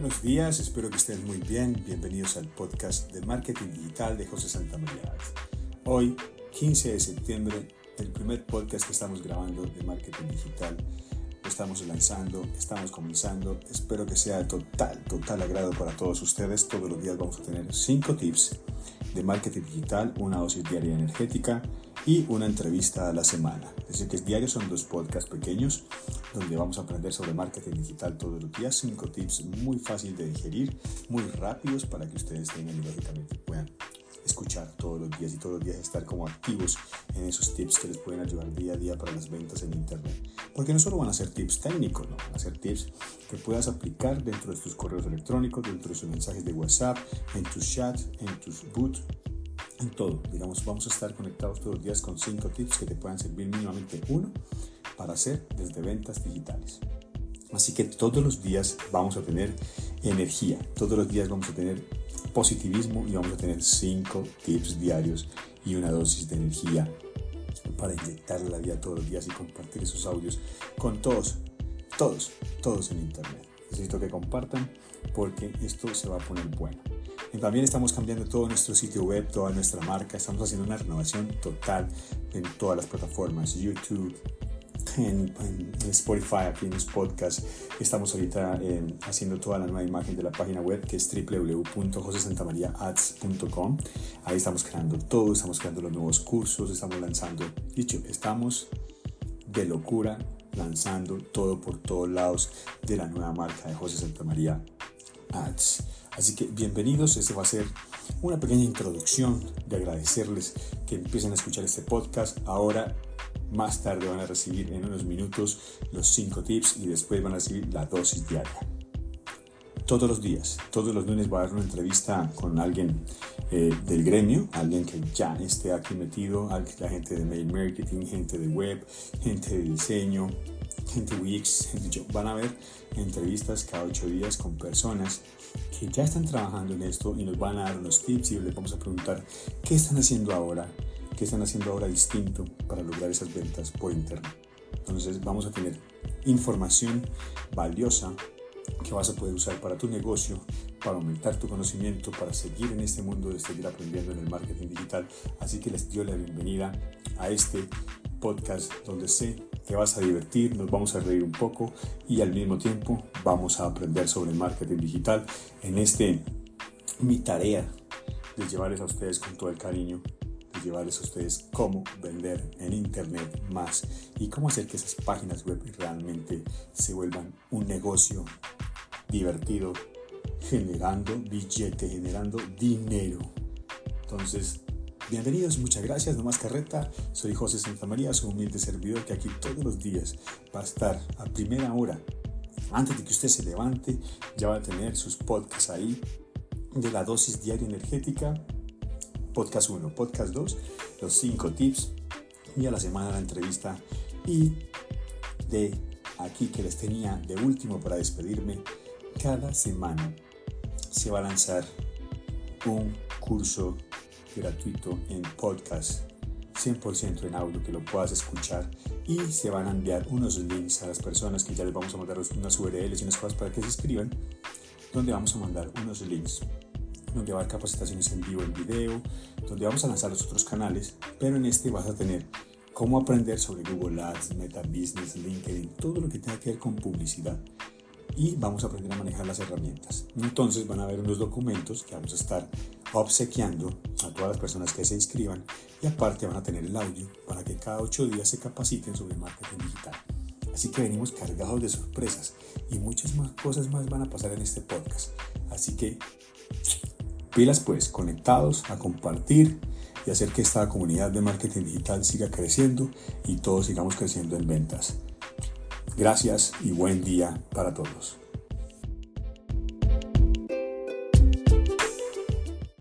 buenos días, espero que estén muy bien. Bienvenidos al podcast de Marketing Digital de José Santa María. Hoy, 15 de septiembre, el primer podcast que estamos grabando de Marketing Digital. Lo estamos lanzando, estamos comenzando. Espero que sea total, total agrado para todos ustedes. Todos los días vamos a tener 5 tips de marketing digital, una dosis diaria energética y una entrevista a la semana. Es decir, que diario son dos podcasts pequeños donde vamos a aprender sobre marketing digital todos los días. Cinco tips muy fáciles de digerir, muy rápidos para que ustedes tengan y lógicamente puedan escuchar todos los días y todos los días estar como activos en esos tips que les pueden ayudar día a día para las ventas en internet. Porque no solo van a ser tips técnicos, no, van a ser tips que puedas aplicar dentro de tus correos electrónicos, dentro de tus mensajes de WhatsApp, en tus chats, en tus boots, en todo. Digamos, vamos a estar conectados todos los días con cinco tips que te puedan servir mínimamente uno para hacer desde ventas digitales. Así que todos los días vamos a tener energía, todos los días vamos a tener positivismo y vamos a tener cinco tips diarios y una dosis de energía para inyectarle la vida todos los días y compartir esos audios con todos, todos, todos en internet. Necesito que compartan porque esto se va a poner bueno. También estamos cambiando todo nuestro sitio web, toda nuestra marca. Estamos haciendo una renovación total en todas las plataformas, YouTube, en, Spotify, aquí en los podcasts. Estamos ahorita eh, haciendo toda la nueva imagen de la página web que es www.josesantamariaads.com. Ahí estamos creando todo, estamos creando los nuevos cursos, estamos lanzando, dicho, estamos de locura lanzando todo por todos lados de la nueva marca de José Santamaría Ads. Así que bienvenidos, este va a ser una pequeña introducción de agradecerles que empiecen a escuchar este podcast. Ahora, más tarde van a recibir en unos minutos los 5 tips y después van a recibir la dosis diaria. Todos los días, todos los lunes voy a dar una entrevista con alguien eh, del gremio, alguien que ya esté aquí metido, la gente de mail marketing, gente de web, gente de diseño, gente gente Van a ver entrevistas cada ocho días con personas que ya están trabajando en esto y nos van a dar unos tips y les vamos a preguntar qué están haciendo ahora, qué están haciendo ahora distinto para lograr esas ventas por internet. Entonces vamos a tener información valiosa que vas a poder usar para tu negocio, para aumentar tu conocimiento, para seguir en este mundo de seguir aprendiendo en el marketing digital. Así que les doy la bienvenida a este podcast donde sé que vas a divertir, nos vamos a reír un poco y al mismo tiempo vamos a aprender sobre marketing digital en este mi tarea de llevarles a ustedes con todo el cariño, de llevarles a ustedes cómo vender en internet más y cómo hacer que esas páginas web realmente se vuelvan un negocio divertido, generando billete, generando dinero. Entonces, Bienvenidos, muchas gracias, no más carreta. Soy José Santamaría, su humilde servidor que aquí todos los días va a estar a primera hora. Antes de que usted se levante, ya va a tener sus podcasts ahí de la dosis diaria energética. Podcast 1, podcast 2, los 5 tips y a la semana la entrevista. Y de aquí que les tenía de último para despedirme, cada semana se va a lanzar un curso gratuito en podcast 100% en audio que lo puedas escuchar y se van a enviar unos links a las personas que ya les vamos a mandar unas URLs y unas cosas para que se inscriban donde vamos a mandar unos links donde va a haber capacitaciones en vivo en video donde vamos a lanzar los otros canales pero en este vas a tener cómo aprender sobre Google Ads, Meta Business, LinkedIn, todo lo que tenga que ver con publicidad y vamos a aprender a manejar las herramientas. Entonces van a ver unos documentos que vamos a estar obsequiando a todas las personas que se inscriban y aparte van a tener el audio para que cada ocho días se capaciten sobre marketing digital. Así que venimos cargados de sorpresas y muchas más cosas más van a pasar en este podcast. Así que pilas pues, conectados a compartir y hacer que esta comunidad de marketing digital siga creciendo y todos sigamos creciendo en ventas. Gracias y buen día para todos.